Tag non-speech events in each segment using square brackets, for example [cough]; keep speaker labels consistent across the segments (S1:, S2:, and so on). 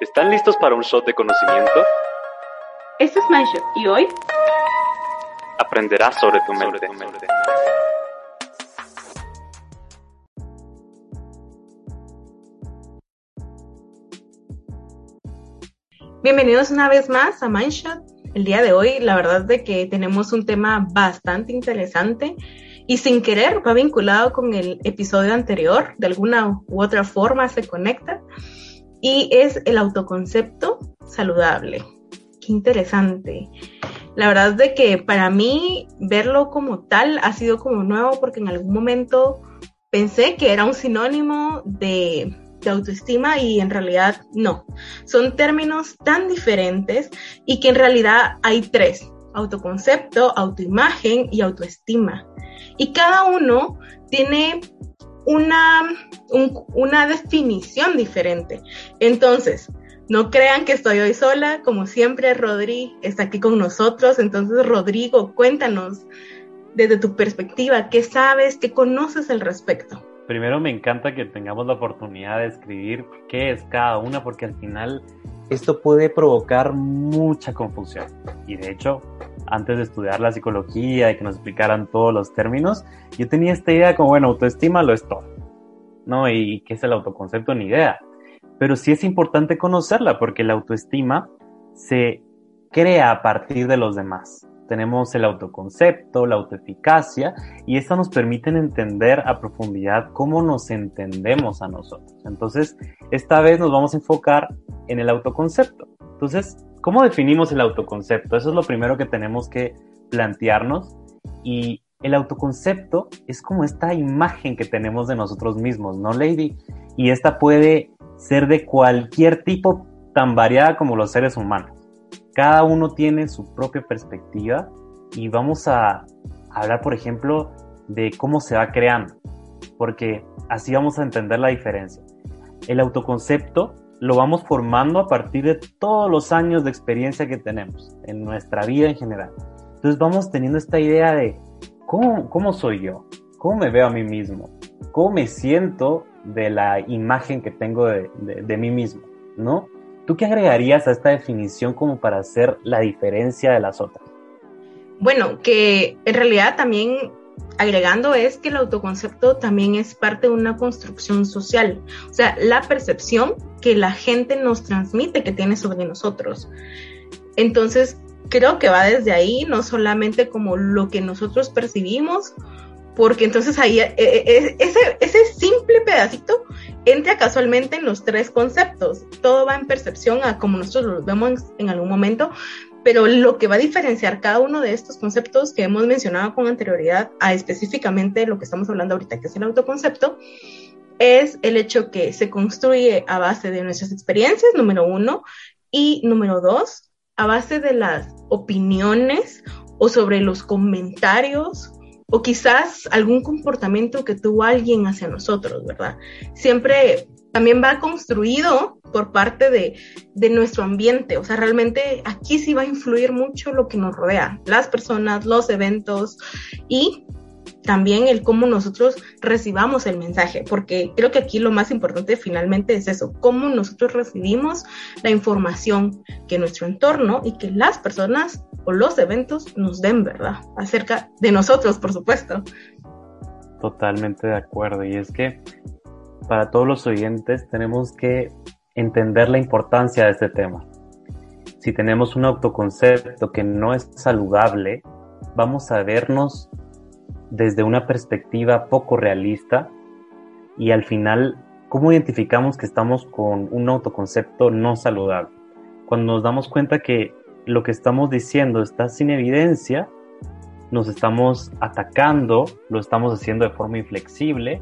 S1: ¿Están listos para un shot de conocimiento?
S2: Esto es Mindshot y hoy
S1: aprenderás sobre tu mente.
S2: Bienvenidos una vez más a Mindshot. El día de hoy, la verdad es de que tenemos un tema bastante interesante y sin querer va vinculado con el episodio anterior, de alguna u otra forma se conecta y es el autoconcepto saludable. Qué interesante. La verdad es de que para mí verlo como tal ha sido como nuevo porque en algún momento pensé que era un sinónimo de, de autoestima y en realidad no. Son términos tan diferentes y que en realidad hay tres, autoconcepto, autoimagen y autoestima. Y cada uno tiene una, una definición diferente. Entonces, no crean que estoy hoy sola, como siempre Rodri está aquí con nosotros. Entonces, Rodrigo, cuéntanos desde tu perspectiva, ¿qué sabes, qué conoces al respecto?
S3: Primero me encanta que tengamos la oportunidad de escribir qué es cada una, porque al final esto puede provocar mucha confusión. Y de hecho, antes de estudiar la psicología y que nos explicaran todos los términos, yo tenía esta idea como, bueno, autoestima lo es todo, ¿no? Y qué es el autoconcepto, ni idea. Pero sí es importante conocerla porque la autoestima se crea a partir de los demás. Tenemos el autoconcepto, la autoeficacia, y esto nos permite entender a profundidad cómo nos entendemos a nosotros. Entonces, esta vez nos vamos a enfocar en el autoconcepto. Entonces, ¿Cómo definimos el autoconcepto? Eso es lo primero que tenemos que plantearnos. Y el autoconcepto es como esta imagen que tenemos de nosotros mismos, ¿no, Lady? Y esta puede ser de cualquier tipo, tan variada como los seres humanos. Cada uno tiene su propia perspectiva y vamos a hablar, por ejemplo, de cómo se va creando, porque así vamos a entender la diferencia. El autoconcepto lo vamos formando a partir de todos los años de experiencia que tenemos en nuestra vida en general. Entonces vamos teniendo esta idea de cómo, cómo soy yo, cómo me veo a mí mismo, cómo me siento de la imagen que tengo de, de, mí mismo, ¿no? ¿Tú qué agregarías a esta definición como para hacer la diferencia de las otras?
S2: Bueno, que en realidad también agregando es que el autoconcepto también es parte de una construcción social, o sea, la percepción que la gente nos transmite que tiene sobre nosotros. Entonces, creo que va desde ahí, no solamente como lo que nosotros percibimos, porque entonces ahí eh, eh, ese, ese simple pedacito entra casualmente en los tres conceptos. Todo va en percepción a como nosotros lo vemos en algún momento, pero lo que va a diferenciar cada uno de estos conceptos que hemos mencionado con anterioridad a específicamente lo que estamos hablando ahorita, que es el autoconcepto, es el hecho que se construye a base de nuestras experiencias, número uno, y número dos, a base de las opiniones o sobre los comentarios o quizás algún comportamiento que tuvo alguien hacia nosotros, ¿verdad? Siempre también va construido por parte de, de, nuestro ambiente. O sea, realmente aquí sí va a influir mucho lo que nos rodea, las personas, los eventos y también el cómo nosotros recibamos el mensaje, porque creo que aquí lo más importante finalmente es eso, cómo nosotros recibimos la información que nuestro entorno y que las personas o los eventos nos den, ¿verdad? Acerca de nosotros, por supuesto.
S3: Totalmente de acuerdo. Y es que para todos los oyentes tenemos que entender la importancia de este tema. Si tenemos un autoconcepto que no es saludable, vamos a vernos desde una perspectiva poco realista y al final, ¿cómo identificamos que estamos con un autoconcepto no saludable? Cuando nos damos cuenta que lo que estamos diciendo está sin evidencia, nos estamos atacando, lo estamos haciendo de forma inflexible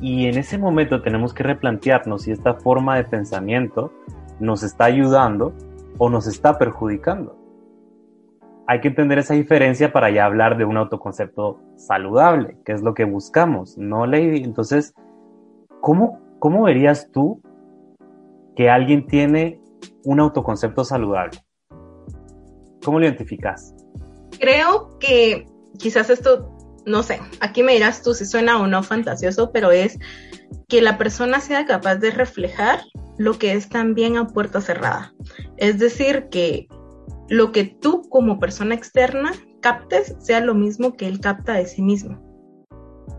S3: y en ese momento tenemos que replantearnos si esta forma de pensamiento nos está ayudando o nos está perjudicando. Hay que entender esa diferencia para ya hablar de un autoconcepto saludable, que es lo que buscamos, ¿no, Lady? Entonces, ¿cómo, cómo verías tú que alguien tiene un autoconcepto saludable? ¿Cómo lo identificas?
S2: Creo que quizás esto no sé, aquí me dirás tú si suena o no fantasioso, pero es que la persona sea capaz de reflejar lo que es también a puerta cerrada. Es decir, que lo que tú como persona externa captes sea lo mismo que él capta de sí mismo.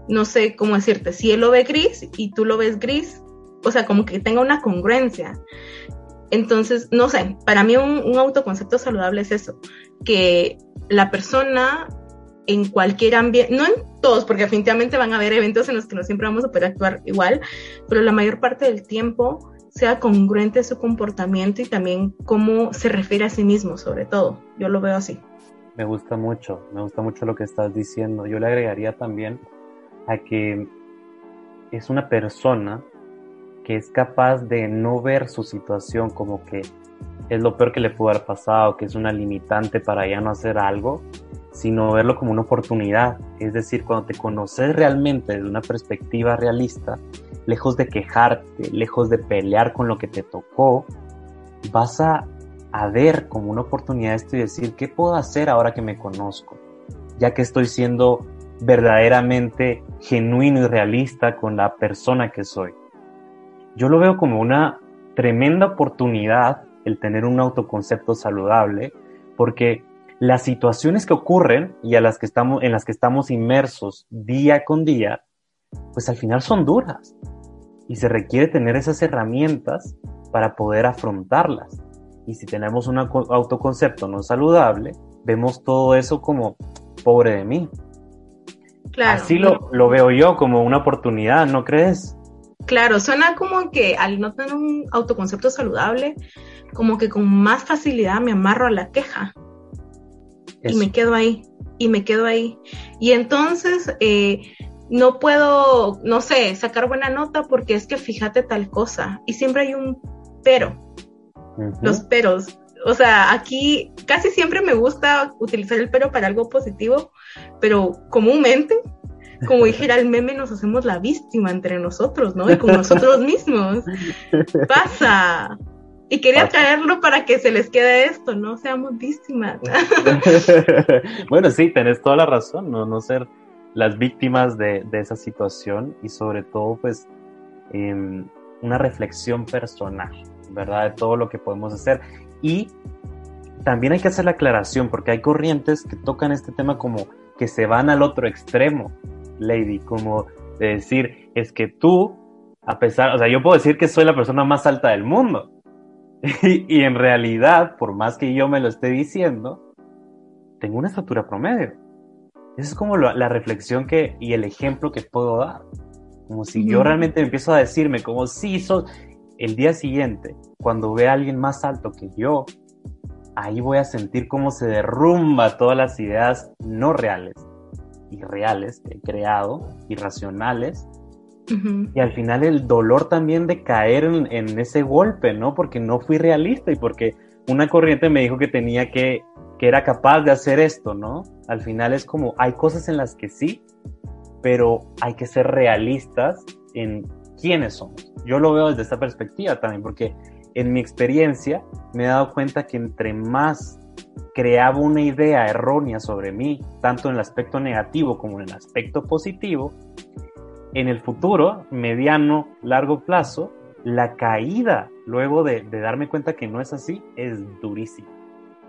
S2: No sé cómo decirte, si él lo ve gris y tú lo ves gris, o sea, como que tenga una congruencia. Entonces, no sé, para mí un, un autoconcepto saludable es eso, que la persona en cualquier ambiente, no en todos, porque definitivamente van a haber eventos en los que no siempre vamos a poder actuar igual, pero la mayor parte del tiempo sea congruente su comportamiento y también cómo se refiere a sí mismo, sobre todo. Yo lo veo así.
S3: Me gusta mucho, me gusta mucho lo que estás diciendo. Yo le agregaría también a que es una persona que es capaz de no ver su situación como que es lo peor que le pudo haber pasado, que es una limitante para ya no hacer algo, sino verlo como una oportunidad. Es decir, cuando te conoces realmente desde una perspectiva realista, lejos de quejarte, lejos de pelear con lo que te tocó, vas a, ver como una oportunidad esto y decir, ¿qué puedo hacer ahora que me conozco? Ya que estoy siendo verdaderamente genuino y realista con la persona que soy. Yo lo veo como una tremenda oportunidad el tener un autoconcepto saludable, porque las situaciones que ocurren y a las que estamos, en las que estamos inmersos día con día, pues al final son duras. Y se requiere tener esas herramientas para poder afrontarlas. Y si tenemos un autoconcepto no saludable, vemos todo eso como pobre de mí. Claro. Así lo, lo veo yo como una oportunidad, ¿no crees?
S2: Claro, suena como que al no tener un autoconcepto saludable, como que con más facilidad me amarro a la queja y me quedo ahí, y me quedo ahí. Y entonces eh, no puedo, no sé, sacar buena nota porque es que fíjate tal cosa. Y siempre hay un pero. Los peros. O sea, aquí casi siempre me gusta utilizar el pero para algo positivo, pero comúnmente, como [laughs] dijera el meme, nos hacemos la víctima entre nosotros, ¿no? Y con nosotros mismos. [laughs] Pasa. Y quería traerlo para que se les quede esto, no seamos víctimas. [laughs]
S3: bueno, sí, tenés toda la razón, no, no ser las víctimas de, esa situación y sobre todo, pues, em, una reflexión personal, ¿verdad? De todo lo que podemos hacer. Y también hay que hacer la aclaración, porque hay corrientes que tocan este tema como que se van al otro extremo, Lady, como de decir, es que tú, a pesar, o sea, yo puedo decir que soy la persona más alta del mundo, [laughs] y, en realidad, por más que yo me lo esté diciendo, tengo una estatura promedio. Esa es como la, reflexión que, y el ejemplo que puedo dar. Como si yo realmente empiezo a decirme, como si sos el día siguiente, cuando ve a alguien más alto que yo, ahí voy a sentir cómo se derrumba todas las ideas no reales, irreales que he creado, irracionales, y al final el dolor también de caer en, ese golpe, ¿no? Porque no fui realista y porque una corriente me dijo que tenía que, que era capaz de hacer esto, ¿no? Al final es como, hay cosas en las que sí, pero hay que ser realistas en quiénes somos. Yo lo veo desde esta perspectiva también, porque en mi experiencia me he dado cuenta que entre más creaba una idea errónea sobre mí, tanto en el aspecto negativo como en el aspecto positivo, en el futuro, mediano, largo plazo, la caída luego de, darme cuenta que no es así es durísima.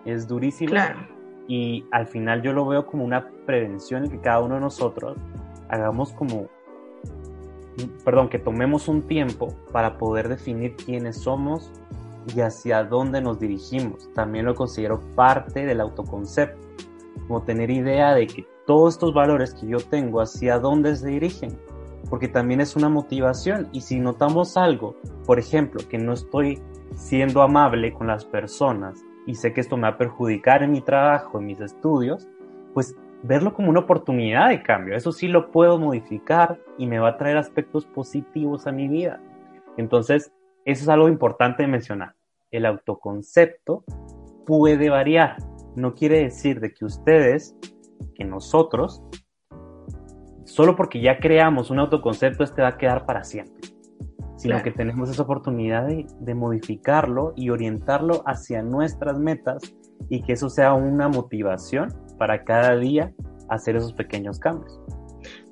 S3: Es durísima. Y al final yo lo veo como una prevención en que cada uno de nosotros hagamos como, perdón, que tomemos un tiempo para poder definir quiénes somos y hacia dónde nos dirigimos. También lo considero parte del autoconcepto, como tener idea de que todos estos valores que yo tengo, hacia dónde se dirigen porque también es una motivación y si notamos algo, por ejemplo, que no estoy siendo amable con las personas y sé que esto me va a perjudicar en mi trabajo, en mis estudios, pues verlo como una oportunidad de cambio. Eso sí lo puedo modificar y me va a traer aspectos positivos a mi vida. Entonces, eso es algo importante de mencionar. El autoconcepto puede variar. No quiere decir de que ustedes, que nosotros, solo porque ya creamos un autoconcepto, este va a quedar para siempre, sino que tenemos esa oportunidad de, modificarlo y orientarlo hacia nuestras metas y que eso sea una motivación para cada día hacer esos pequeños cambios.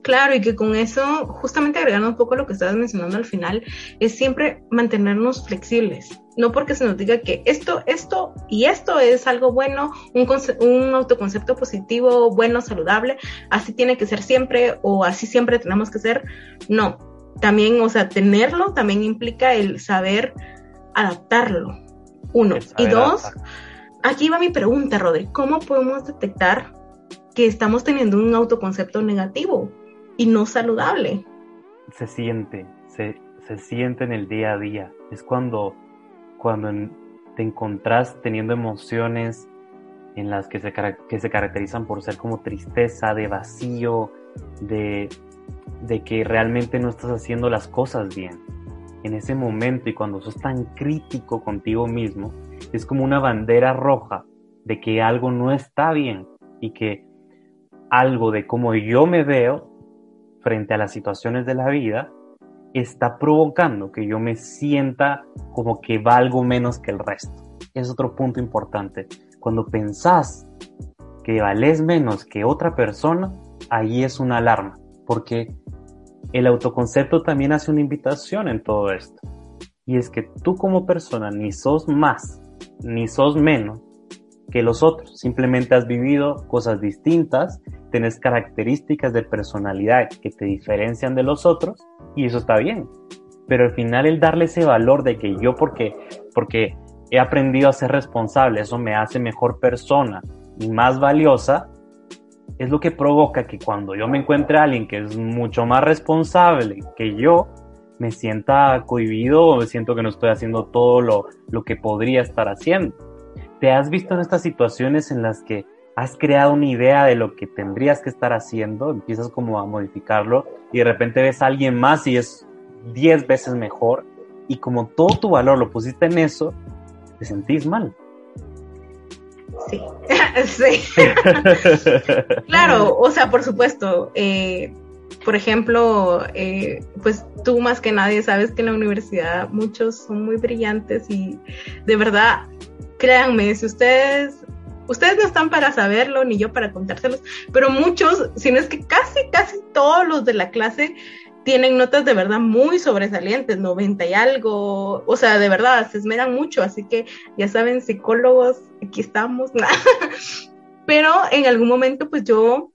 S2: Claro, y que con eso, justamente agregando un poco lo que estabas mencionando al final, es siempre mantenernos flexibles. No porque se nos diga que esto, esto y esto es algo bueno, un, un autoconcepto positivo, bueno, saludable, así tiene que ser siempre o así siempre tenemos que ser. No, también, o sea, tenerlo también implica el saber adaptarlo. Uno. Y dos, aquí va mi pregunta, Rodri. ¿Cómo podemos detectar que estamos teniendo un autoconcepto negativo y no saludable?
S3: Se siente, se, se siente en el día a día. Es cuando, cuando te encontrás teniendo emociones en las que se, que se caracterizan por ser como tristeza, de vacío, de, de que realmente no estás haciendo las cosas bien. En ese momento y cuando sos tan crítico contigo mismo, es como una bandera roja de que algo no está bien y que algo de cómo yo me veo frente a las situaciones de la vida está provocando que yo me sienta como que valgo menos que el resto. Es otro punto importante. Cuando pensás que vales menos que otra persona, ahí es una alarma, porque el autoconcepto también hace una invitación en todo esto. Y es que tú como persona ni sos más, ni sos menos que los otros. Simplemente has vivido cosas distintas, tenés características de personalidad que te diferencian de los otros y eso está bien. Pero al final el darle ese valor de que yo porque, porque he aprendido a ser responsable, eso me hace mejor persona y más valiosa, es lo que provoca que cuando yo me encuentre a alguien que es mucho más responsable que yo, me sienta cohibido o me siento que no estoy haciendo todo lo, lo que podría estar haciendo. ¿Te has visto en estas situaciones en las que has creado una idea de lo que tendrías que estar haciendo, empiezas como a modificarlo y de repente ves a alguien más y es 10 veces mejor y como todo tu valor lo pusiste en eso, te sentís mal.
S2: Sí, [laughs] sí. [laughs] claro, o sea, por supuesto. Eh, por ejemplo, eh, pues tú más que nadie sabes que en la universidad muchos son muy brillantes y de verdad, créanme, si ustedes, ustedes no están para saberlo ni yo para contárselos, pero muchos, si no es que casi, casi todos los de la clase tienen notas de verdad muy sobresalientes, 90 y algo, o sea, de verdad, se esmeran mucho, así que ya saben, psicólogos, aquí estamos, [laughs] pero en algún momento pues yo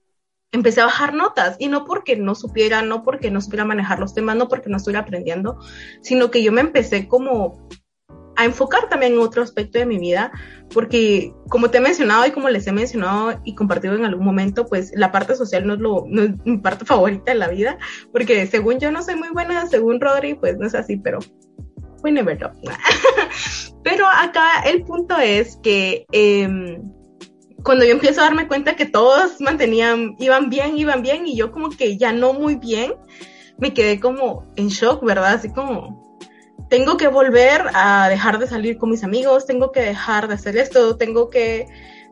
S2: empecé a bajar notas y no porque no supiera, no porque no supiera manejar los temas, no porque no estuviera aprendiendo, sino que yo me empecé como a enfocar también en otro aspecto de mi vida, porque como te he mencionado y como les he mencionado y compartido en algún momento, pues la parte social no es, lo, no es mi parte [laughs] favorita de la vida, porque según yo no soy muy buena, según Rodri, pues no es así, pero we never know. [laughs] pero acá el punto es que eh, cuando yo empiezo a darme cuenta que todos mantenían, iban bien, iban bien, y yo como que ya no muy bien, me quedé como en shock, ¿verdad? Así como, tengo que volver a dejar de salir con mis amigos, tengo que dejar de hacer esto, tengo que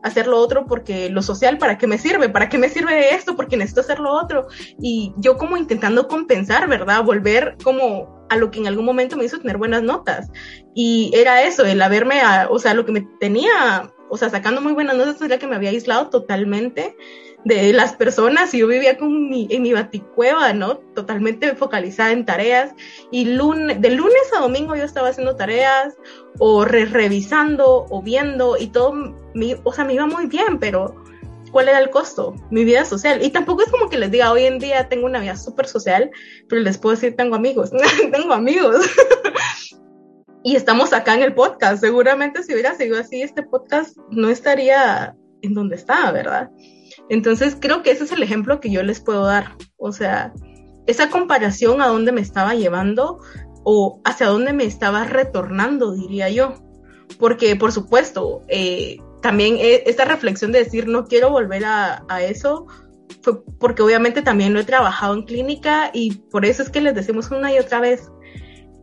S2: hacer lo otro porque lo social, ¿para qué me sirve? ¿Para qué me sirve esto? Porque necesito hacer lo otro. Y yo como intentando compensar, ¿verdad? Volver como a lo que en algún momento me hizo tener buenas notas. Y era eso, el haberme, a, o sea, lo que me tenía, o sea, sacando muy buenas notas era que me había aislado totalmente de las personas yo vivía con mi, en mi baticueva, ¿no? Totalmente focalizada en tareas y lunes, de lunes a domingo yo estaba haciendo tareas o revisando o viendo y todo, mi, o sea, me iba muy bien, pero ¿cuál era el costo? Mi vida social. Y tampoco es como que les diga, hoy en día tengo una vida súper social, pero les puedo decir, tengo amigos, [laughs] tengo amigos. [laughs] y estamos acá en el podcast. Seguramente si hubiera seguido así, este podcast no estaría en donde está, ¿verdad? Entonces creo que ese es el ejemplo que yo les puedo dar. O sea, esa comparación a dónde me estaba llevando o hacia dónde me estaba retornando, diría yo. Porque, por supuesto, eh, también e, esta reflexión de decir no quiero volver a, a, eso fue porque obviamente también lo he trabajado en clínica y por eso es que les decimos una y otra vez,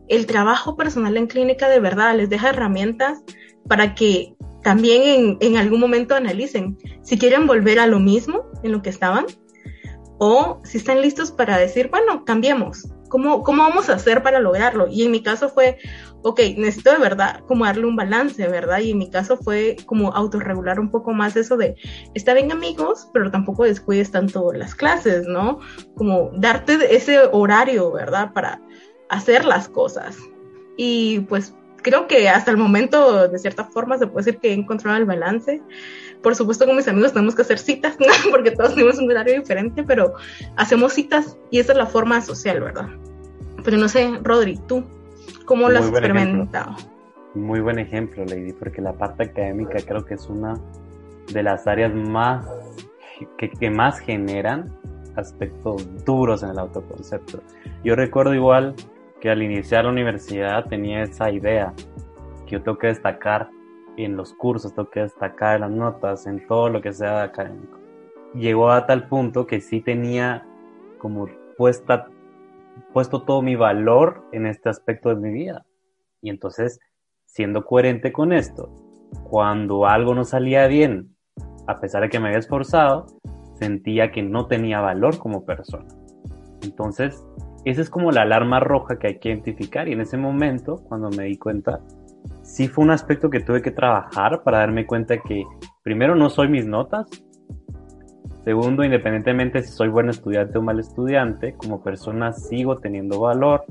S2: el trabajo personal en clínica de verdad les deja herramientas para que también en, algún momento analicen si quieren volver a lo mismo en lo que estaban o si están listos para decir, bueno, cambiemos, ¿Cómo, ¿Cómo vamos a hacer para lograrlo? Y en mi caso fue, ok, necesito de verdad como darle un balance, ¿verdad? Y en mi caso fue como autorregular un poco más eso de, está bien amigos, pero tampoco descuides tanto las clases, ¿no? Como darte ese horario, ¿verdad? Para hacer las cosas. Y pues creo que hasta el momento, de cierta forma, se puede decir que he encontrado el balance. Por supuesto, con mis amigos tenemos que hacer citas, [laughs] ¿no? porque todos tenemos un horario diferente, pero hacemos citas y esa es la forma social, ¿verdad? Pero no sé, Rodri, tú, ¿cómo lo has experimentado?
S3: Muy buen ejemplo, Lady, porque la parte académica creo que es una de las áreas más que, que más generan aspectos duros en el autoconcepto. Yo recuerdo igual que al iniciar la universidad tenía esa idea que yo tengo que destacar en los cursos, tengo que destacar en las notas, en todo lo que sea académico. Llegó a tal punto que sí tenía como puesta, puesto todo mi valor en este aspecto de mi vida. Y entonces, siendo coherente con esto, cuando algo no salía bien, a pesar de que me había esforzado, sentía que no tenía valor como persona. Entonces, esa es como la alarma roja que hay que identificar y en ese momento, cuando me di cuenta, sí fue un aspecto que tuve que trabajar para darme cuenta que primero no soy mis notas, segundo, independientemente si soy buen estudiante o mal estudiante, como persona sigo teniendo valor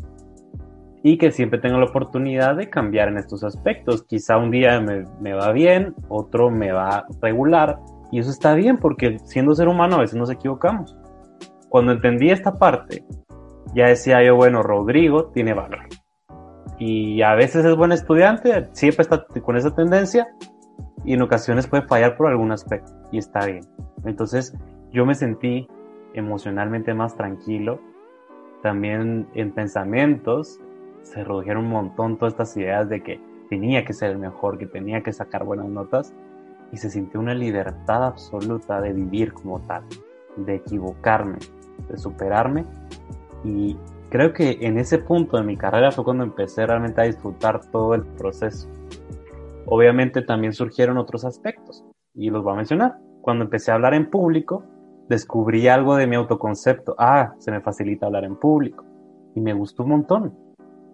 S3: y que siempre tengo la oportunidad de cambiar en estos aspectos. Quizá un día me, me va bien, otro me va regular y eso está bien porque siendo ser humano a veces nos equivocamos. Cuando entendí esta parte ya decía yo, bueno, Rodrigo tiene valor. Y a veces es buen estudiante, siempre está con esa tendencia y en ocasiones puede fallar por algún aspecto y está bien. Entonces yo me sentí emocionalmente más tranquilo, también en pensamientos se redujeron un montón todas estas ideas de que tenía que ser el mejor, que tenía que sacar buenas notas y se sintió una libertad absoluta de vivir como tal, de equivocarme, de superarme y creo que en ese punto de mi carrera fue cuando empecé realmente a disfrutar todo el proceso. Obviamente también surgieron otros aspectos y los voy a mencionar. Cuando empecé a hablar en público, descubrí algo de mi autoconcepto. Ah, se me facilita hablar en público y me gustó un montón.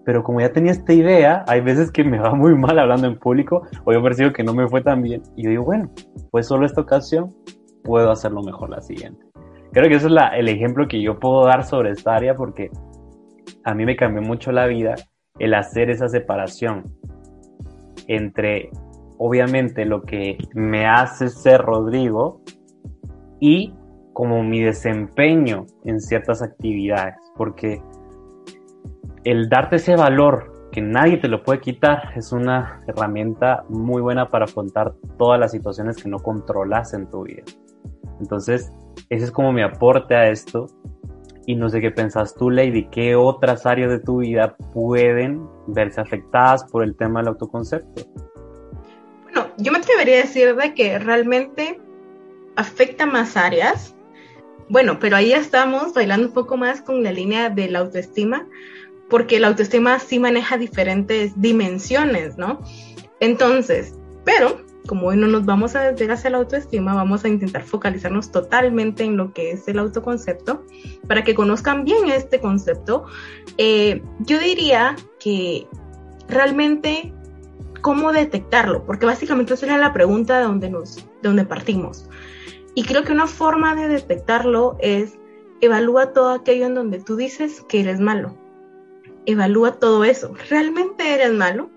S3: Pero como ya tenía esta idea, hay veces que me va muy mal hablando en público o yo percibo que no me fue tan bien. Y yo digo, bueno, pues solo esta ocasión puedo hacerlo mejor la siguiente. Creo que ese es el ejemplo que yo puedo dar sobre esta área porque a mí me cambió mucho la vida el hacer esa separación entre, obviamente, lo que me hace ser Rodrigo y como mi desempeño en ciertas actividades, porque el darte ese valor que nadie te lo puede quitar es una herramienta muy buena para afrontar todas las situaciones que no controlas en tu vida. Entonces, ese es como mi aporte a esto. Y no sé qué pensás tú, Lady, qué otras áreas de tu vida pueden verse afectadas por el tema del autoconcepto.
S2: Bueno, yo me atrevería a decir de que realmente afecta más áreas. Bueno, pero ahí estamos bailando un poco más con la línea de la autoestima, porque la autoestima sí maneja diferentes dimensiones, ¿no? Entonces, pero como hoy no nos vamos a desviar hacia la autoestima, vamos a intentar focalizarnos totalmente en lo que es el autoconcepto para que conozcan bien este concepto. Eh, yo diría que realmente cómo detectarlo, porque básicamente esa era la pregunta de donde nos, de donde partimos. Y creo que una forma de detectarlo es evalúa todo aquello en donde tú dices que eres malo. Evalúa todo eso. ¿Realmente eres malo?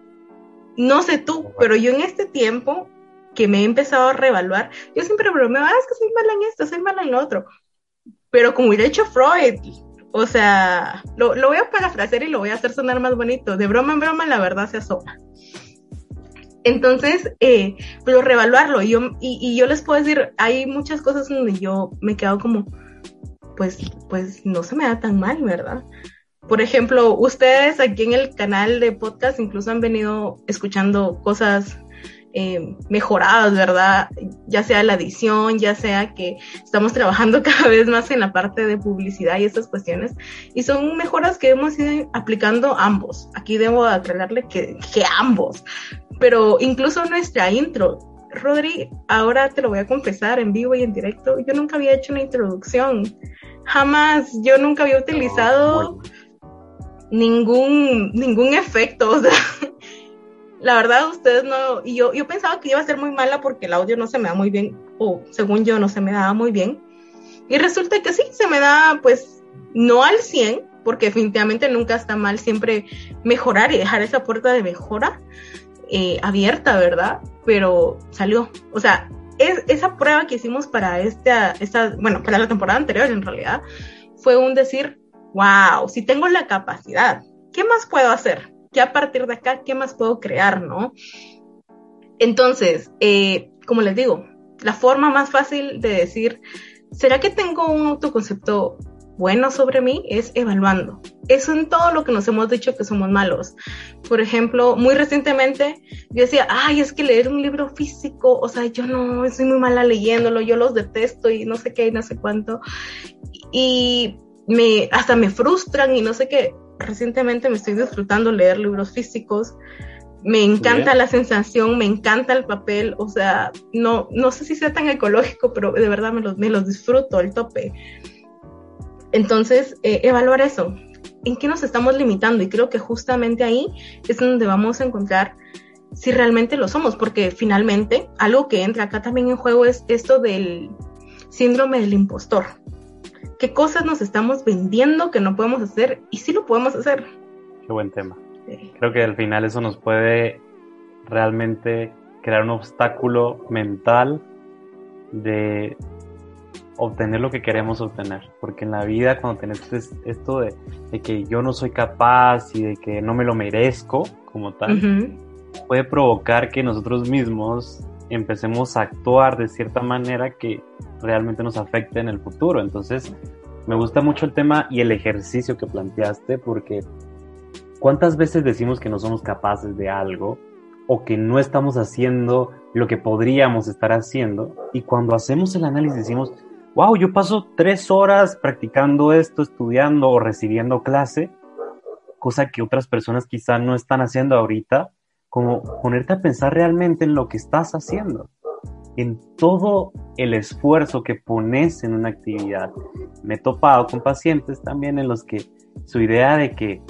S2: No sé tú, pero yo en este tiempo que me he empezado a reevaluar, yo siempre bromeo, ah, es que soy mala en esto, soy mala en lo otro. Pero como hubiera hecho Freud, o sea, lo, lo voy a parafrasear y lo voy a hacer sonar más bonito. De broma en broma, la verdad se asoma. Entonces, eh, pero reevaluarlo. Y yo, y, yo les puedo decir, hay muchas cosas donde yo me quedo como, pues, pues no se me da tan mal, ¿verdad? Por ejemplo, ustedes aquí en el canal de podcast incluso han venido escuchando cosas eh, mejoradas, ¿verdad? Ya sea la edición, ya sea que estamos trabajando [laughs] cada vez más en la parte de publicidad y estas cuestiones. Y son mejoras que hemos ido aplicando ambos. Aquí debo aclararle que, que ambos. Pero incluso nuestra intro, Rodri, ahora te lo voy a confesar en vivo y en directo, yo nunca había hecho una introducción. Jamás, yo nunca había utilizado ningún, ningún efecto, o sea, la verdad ustedes no, y yo, yo pensaba que iba a ser muy mala porque el audio no se me da muy bien, o según yo no se me daba muy bien, y resulta que sí, se me da pues no al 100, porque definitivamente nunca está mal siempre mejorar y dejar esa puerta de mejora eh, abierta, ¿verdad? Pero salió, o sea, es, esa prueba que hicimos para esta, esta, bueno, para la temporada anterior en realidad, fue un decir, wow, si tengo la capacidad, ¿qué más puedo hacer? ¿Qué a partir de acá, qué más puedo crear, no? Entonces, eh, como les digo, la forma más fácil de decir, ¿será que tengo un autoconcepto bueno sobre mí? Es evaluando. Eso en todo lo que nos hemos dicho que somos malos. Por ejemplo, muy recientemente yo decía, ay, es que leer un libro físico, o sea, yo no, soy muy mala leyéndolo, yo los detesto y no sé qué y no sé cuánto. Y me, hasta me frustran y no sé qué. Recientemente me estoy disfrutando leer libros físicos. Me encanta la sensación, me encanta el papel, o sea, no, no sé si sea tan ecológico, pero de verdad me los, me los disfruto al tope. Entonces, eh, evaluar eso, en qué nos estamos limitando y creo que justamente ahí es donde vamos a encontrar si realmente lo somos, porque finalmente algo que entra acá también en juego es esto del síndrome del impostor qué cosas nos estamos vendiendo que no podemos hacer y sí lo podemos hacer.
S3: Qué buen tema. Creo que al final eso nos puede realmente crear un obstáculo mental de obtener lo que queremos obtener. Porque en la vida cuando tenés esto de, que yo no soy capaz y de que no me lo merezco como tal, puede provocar que nosotros mismos empecemos a actuar de cierta manera que realmente nos afecte en el futuro. Entonces, me gusta mucho el tema y el ejercicio que planteaste porque ¿cuántas veces decimos que no somos capaces de algo o que no estamos haciendo lo que podríamos estar haciendo? Y cuando hacemos el análisis decimos, wow, yo paso tres horas practicando esto, estudiando o recibiendo clase, cosa que otras personas quizá no están haciendo ahorita como ponerte a pensar realmente en lo que estás haciendo, en todo el esfuerzo que pones en una actividad. Me he topado con pacientes también en los que su idea de que,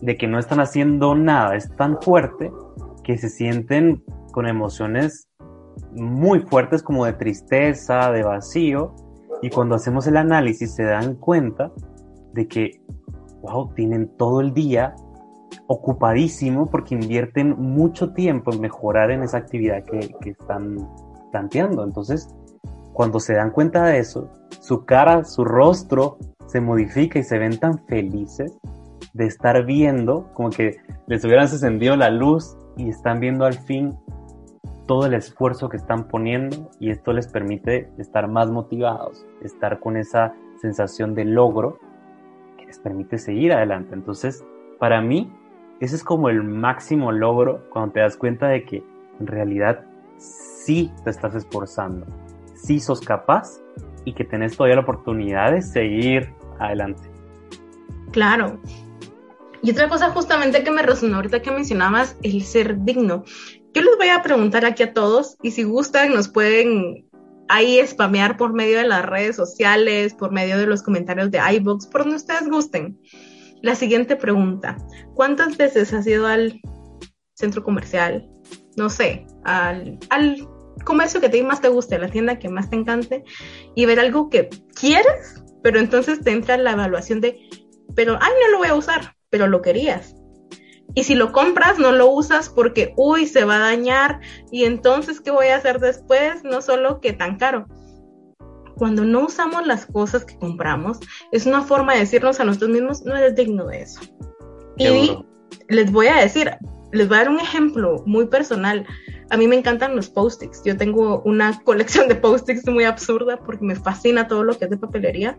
S3: de que no están haciendo nada es tan fuerte que se sienten con emociones muy fuertes como de tristeza, de vacío, y cuando hacemos el análisis se dan cuenta de que, wow, tienen todo el día ocupadísimo porque invierten mucho tiempo en mejorar en esa actividad que, están planteando. Entonces, cuando se dan cuenta de eso, su cara, su rostro se modifica y se ven tan felices de estar viendo como que les hubieran encendido la luz y están viendo al fin todo el esfuerzo que están poniendo y esto les permite estar más motivados, estar con esa sensación de logro que les permite seguir adelante. Entonces, para mí, ese es como el máximo logro cuando te das cuenta de que en realidad sí te estás esforzando, sí sos capaz y que tenés todavía la oportunidad de seguir adelante.
S2: Claro. Y otra cosa justamente que me resonó ahorita que mencionabas, el ser digno. Yo les voy a preguntar aquí a todos y si gustan nos pueden ahí spamear por medio de las redes sociales, por medio de los comentarios de iBox, por donde ustedes gusten. La siguiente pregunta, ¿cuántas veces has ido al centro comercial? No sé, al, al comercio que más te guste, la tienda que más te encante, y ver algo que quieres, pero entonces te entra la evaluación de, pero, ay, no lo voy a usar, pero lo querías. Y si lo compras, no lo usas porque, uy, se va a dañar, y entonces, ¿qué voy a hacer después? No solo que tan caro, cuando no usamos las cosas que compramos, es una forma de decirnos a nosotros mismos, no eres digno de eso. y les voy a decir, les voy a dar un ejemplo muy personal. A mí me encantan los post-its. Yo tengo una [laughs] colección de post-its muy absurda porque me fascina todo lo que es de papelería.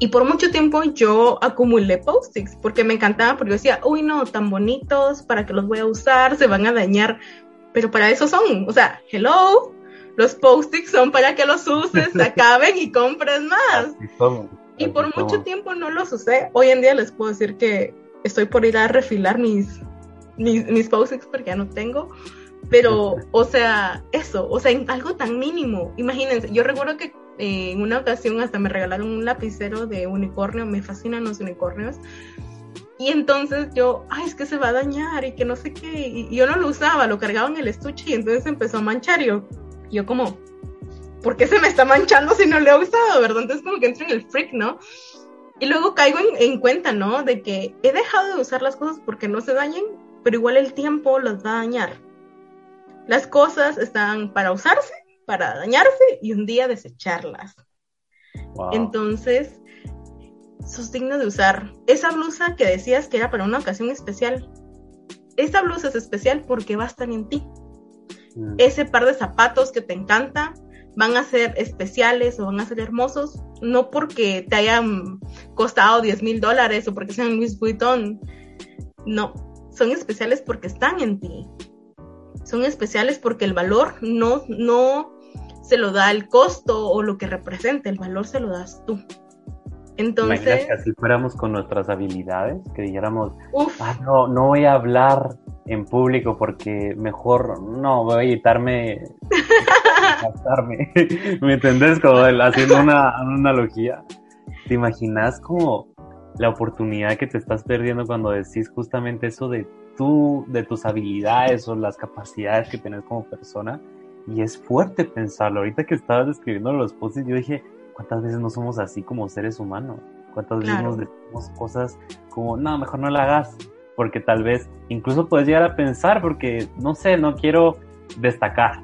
S2: Y por mucho tiempo yo acumulé post-its porque me encantaban, porque yo decía, uy, no, tan bonitos, ¿para qué los voy a usar? Se van a dañar. Pero para eso son, o sea, hello, los post-its son para que los uses, se [laughs] acaben y compres más. y por mucho tiempo no los usé. Hoy en día les puedo decir que estoy por ir a refilar mis, mis, post-its porque ya no tengo. Pero, o sea, eso, o sea, algo tan mínimo. Imagínense, yo recuerdo que eh, en una ocasión hasta me regalaron un lapicero de unicornio, me fascinan los unicornios. Y entonces yo, ay, es que se va a dañar y que no sé qué. Y yo no lo usaba, lo cargaba en el estuche y entonces empezó a manchar. Y yo, yo como, ¿por qué se me está manchando si no lo he usado, verdad? Entonces como que entro en el freak, ¿no? Y luego caigo en, en, cuenta, ¿no? De que he dejado de usar las cosas porque no se dañen, pero igual el tiempo las va a dañar. Las cosas están para usarse, para dañarse y un día desecharlas. Entonces, sos digno de usar esa blusa que decías que era para una ocasión especial. Esta blusa es especial porque va a estar en ti. Mm. Ese par de zapatos que te encanta van a ser especiales o van a ser hermosos, no porque te hayan costado 10 mil dólares o porque sean Louis Vuitton. No, son especiales porque están en ti. Son especiales porque el valor no, no se lo da el costo o lo que representa, el valor se lo das tú.
S3: Entonces, que así fuéramos con nuestras habilidades, que dijéramos, ah, no, no voy a hablar en público porque mejor no voy a evitarme [laughs] [laughs] ¿Me entendés? Como haciendo una, analogía. ¿Te imaginas como la oportunidad que te estás perdiendo cuando decís justamente eso de tú, de tus habilidades o las capacidades que tienes como persona? Y es fuerte pensarlo. Ahorita que estabas describiendo los posts, yo dije, ¿cuántas veces no somos así como seres humanos? ¿Cuántas veces nos decimos cosas como, no, mejor no la hagas? Porque tal vez incluso puedes llegar a pensar, porque no sé, no quiero destacar,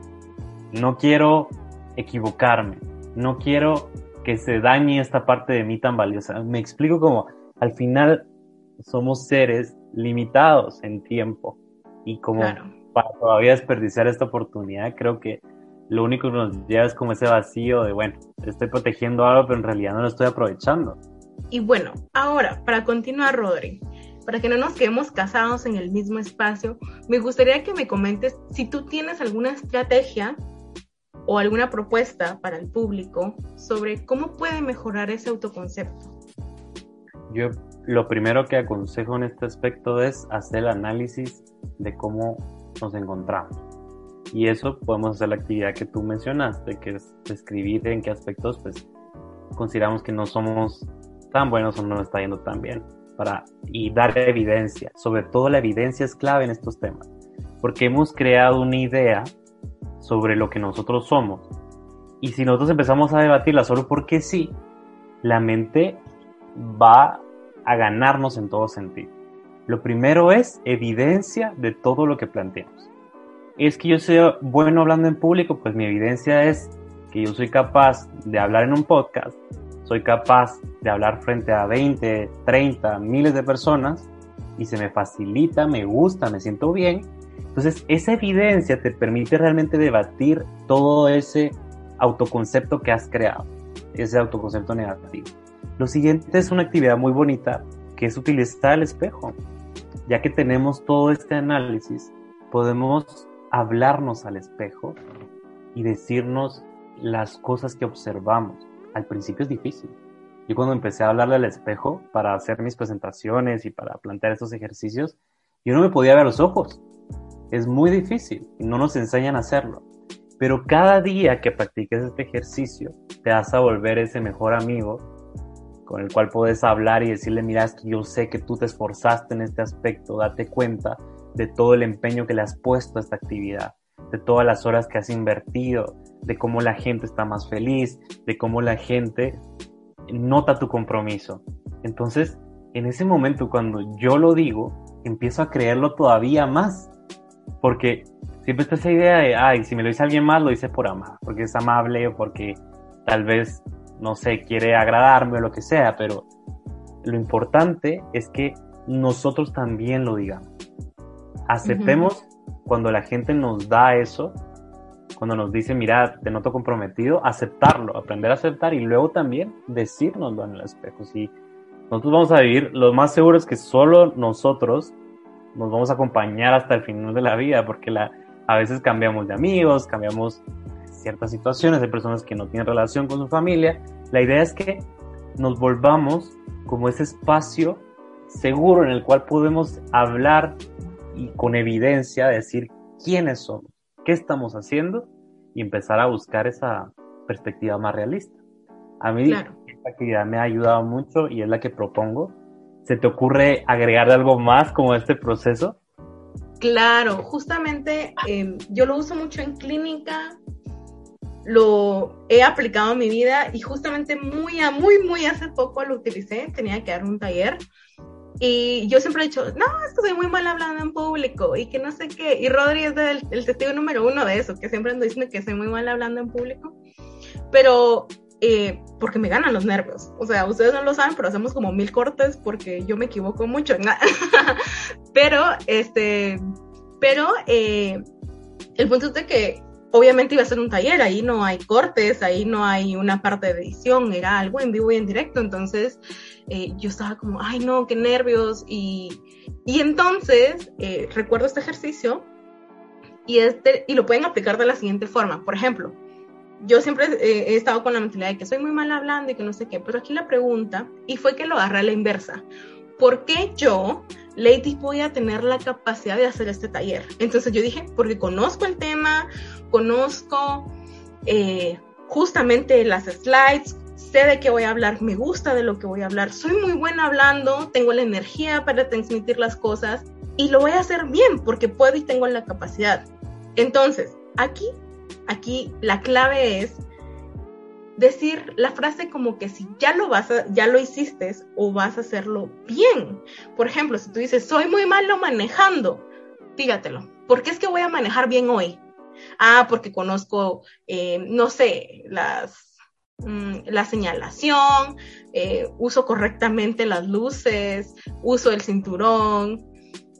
S3: no quiero equivocarme, no quiero que se dañe esta parte de mí tan valiosa. Me explico como al final somos seres limitados en tiempo y como para todavía desperdiciar esta oportunidad, creo que lo único que nos lleva es como ese vacío de, bueno, estoy protegiendo algo, pero en realidad no lo estoy aprovechando.
S2: Y bueno, ahora, para continuar, Rodri, para que no nos quedemos casados en el mismo espacio, me gustaría que me comentes si tú tienes alguna estrategia o alguna propuesta para el público sobre cómo puede mejorar ese autoconcepto.
S3: Yo lo primero que aconsejo en este aspecto es hacer el análisis de cómo nos encontramos. Y eso podemos hacer la actividad que tú mencionaste, que es describir en qué aspectos pues consideramos que no somos tan buenos o no nos está yendo tan bien para y dar evidencia. Sobre todo la evidencia es clave en estos temas, porque hemos creado una idea sobre lo que nosotros somos. Y si nosotros empezamos a debatirla solo porque sí, la mente va a ganarnos en todo sentido. Lo primero es evidencia de todo lo que planteamos. Es que yo soy bueno hablando en público, pues mi evidencia es que yo soy capaz de hablar en un podcast, soy capaz de hablar frente a 20, 30, miles de personas y se me facilita, me gusta, me siento bien entonces, esa evidencia te permite realmente debatir todo ese autoconcepto que has creado, ese autoconcepto negativo. Lo siguiente es una actividad muy bonita, que es utilizar el espejo. Ya que tenemos todo este análisis, podemos hablarnos al espejo y decirnos las cosas que observamos. Al principio es difícil. Yo cuando empecé a hablarle al espejo para hacer mis presentaciones y para plantear estos ejercicios, yo no me podía ver los ojos es muy difícil y no nos enseñan a hacerlo. Pero cada día que practiques este ejercicio, te vas a volver ese mejor amigo con el cual puedes hablar y decirle, mira, es que yo sé que tú te esforzaste en este aspecto, date cuenta de todo el empeño que le has puesto a esta actividad, de todas las horas que has invertido, de cómo la gente está más feliz, de cómo la gente nota tu compromiso. Entonces, en ese momento, cuando yo lo digo, empiezo a creerlo todavía más porque siempre está esa idea de, ay, si me lo dice alguien más, lo dice por amar, porque es amable o porque tal vez, no sé, quiere agradarme o lo que sea, pero lo importante es que nosotros también lo digamos. Aceptemos cuando la gente nos da eso, cuando nos dice, mira, te noto comprometido, aceptarlo, aprender a aceptar y luego también decírnoslo en el espejo. Si nosotros vamos a vivir, lo más seguro es que solo nosotros nos vamos a acompañar hasta el final de la vida, porque la, a veces cambiamos de amigos, cambiamos ciertas situaciones, de personas que no tienen relación con su familia. La idea es que nos volvamos como ese espacio seguro en el cual podemos hablar y con evidencia decir quiénes somos, qué estamos haciendo y empezar a buscar esa perspectiva más realista. A mí esta actividad me ha ayudado mucho y es la que propongo ¿Se te ocurre agregar algo más como este proceso?
S2: Claro, justamente em, yo lo uso mucho en clínica, lo he aplicado en mi vida y justamente muy, muy, muy hace poco lo utilicé, tenía que dar un taller y yo siempre he dicho, no, es que soy muy mal hablando en público y que no sé qué. Y Rodri es el, testigo número uno de eso, que siempre ando diciendo que soy muy mal hablando en público. Pero eh, porque me ganan los nervios. O sea, ustedes no lo saben, pero hacemos como mil cortes porque yo me equivoco mucho. [laughs] pero, este, pero eh, el punto es de que obviamente iba a ser un taller, ahí no hay cortes, ahí no hay una parte de edición, era algo en vivo y en directo, entonces eh, yo estaba como, ay no, qué nervios, y, y entonces eh, recuerdo este ejercicio y, este, y lo pueden aplicar de la siguiente forma, por ejemplo, yo siempre eh, he estado con la mentalidad de que soy muy mal hablando y que no sé qué, pero aquí la pregunta, y fue que lo agarré a la inversa, ¿por qué yo, Lady, voy a tener la capacidad de hacer este taller? Entonces yo dije, porque conozco el tema, conozco eh, justamente las slides, sé de qué voy a hablar, me gusta de lo que voy a hablar, soy muy buena hablando, tengo la energía para transmitir las cosas y lo voy a hacer bien porque puedo y tengo la capacidad. Entonces, aquí, aquí la clave es decir la frase como que si ya lo vas a, ya lo hiciste o vas a hacerlo bien. Por ejemplo, si tú dices, soy muy malo manejando, dígatelo. ¿Por qué es que voy a manejar bien hoy? Ah, porque conozco, eh, no sé, las, mm, la señalación, eh, uso correctamente las luces, uso el cinturón,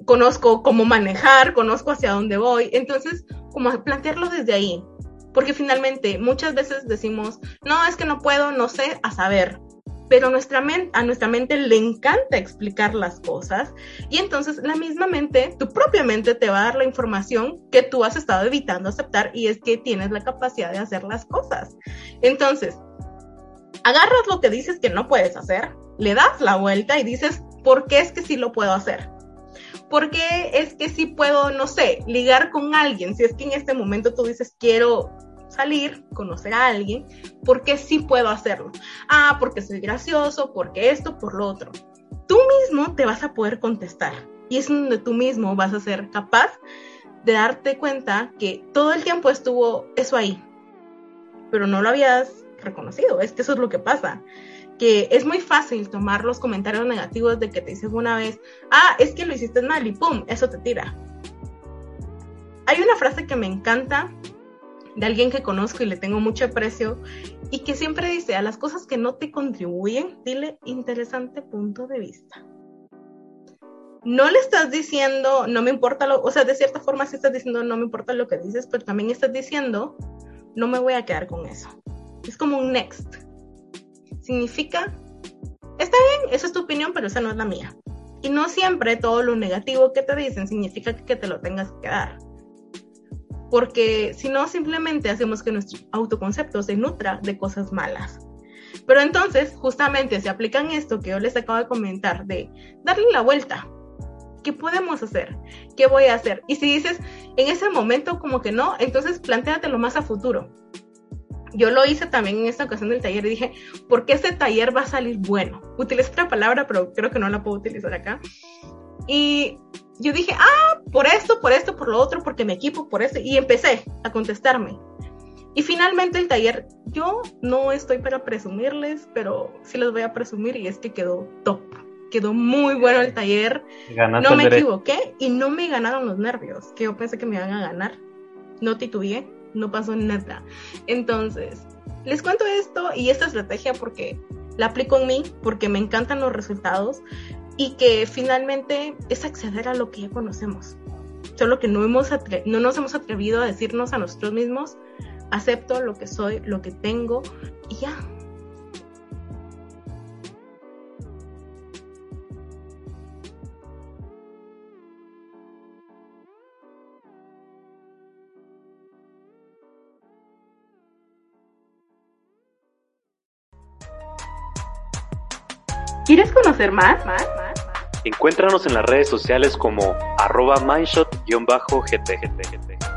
S2: conozco cómo manejar, conozco hacia dónde voy. Entonces, como plantearlo desde ahí porque finalmente muchas veces decimos, no, es que no puedo, no sé, a saber. Pero nuestra a nuestra mente le encanta explicar las cosas y entonces la misma mente, tu propia mente te va a dar la información que tú has estado evitando aceptar y es que tienes la capacidad de hacer las cosas. Entonces, agarras lo que dices que no puedes hacer, le das la vuelta y dices, ¿por qué es que sí lo puedo hacer? ¿Por qué es que sí puedo, no sé, ligar con alguien? Si es que en este momento tú dices, quiero salir, conocer a alguien, ¿por qué sí puedo hacerlo? Ah, porque soy gracioso, porque esto, por lo otro. Tú mismo te vas a poder contestar y es donde tú mismo vas a ser capaz de darte cuenta que todo el tiempo estuvo eso ahí, pero no lo habías reconocido. Es que eso es lo que pasa que es muy fácil tomar los comentarios negativos de que te dicen una vez, ah, es que lo hiciste mal y pum, eso te tira. Hay una frase que me encanta de alguien que conozco y le tengo mucho aprecio y que siempre dice, a las cosas que no te contribuyen, dile interesante punto de vista. No le estás diciendo, no me importa lo, o sea, de cierta forma sí estás diciendo, no me importa lo que dices, pero también estás diciendo, no me voy a quedar con eso. Es como un next significa, está bien, esa es tu opinión, pero esa no es la mía. Y no siempre todo lo negativo que te dicen significa que te lo tengas que dar. Porque si no, simplemente hacemos que nuestro autoconcepto se nutra de cosas malas. Pero entonces, justamente se aplican esto que yo les acabo de comentar, de darle la vuelta. ¿Qué podemos hacer? ¿Qué voy a hacer? Y si dices en ese momento como que no, entonces planteatelo más a futuro yo lo hice también en esta ocasión del taller y dije, ¿por qué este taller va a salir bueno? Utilicé otra palabra, pero creo que no la puedo utilizar acá. Y yo dije, ah, por esto, por esto, por lo otro, porque me equipo, por eso. Y empecé a contestarme. Y finalmente el taller, yo no estoy para presumirles, pero sí les voy a presumir y es que quedó top. Quedó muy bueno el taller. no me equivoqué y no me ganaron los nervios, que yo pensé que me iban a ganar. No titubeé no pasó nada. Entonces, les cuento esto y esta estrategia porque la aplico en mí, porque me encantan los resultados y que finalmente es acceder a lo que ya conocemos. Solo que no, hemos no nos hemos atrevido a decirnos a nosotros mismos, acepto lo que soy, lo que tengo y ya, ¿Quieres conocer más?
S1: Encuéntranos en las redes sociales como arroba mindshot-gt.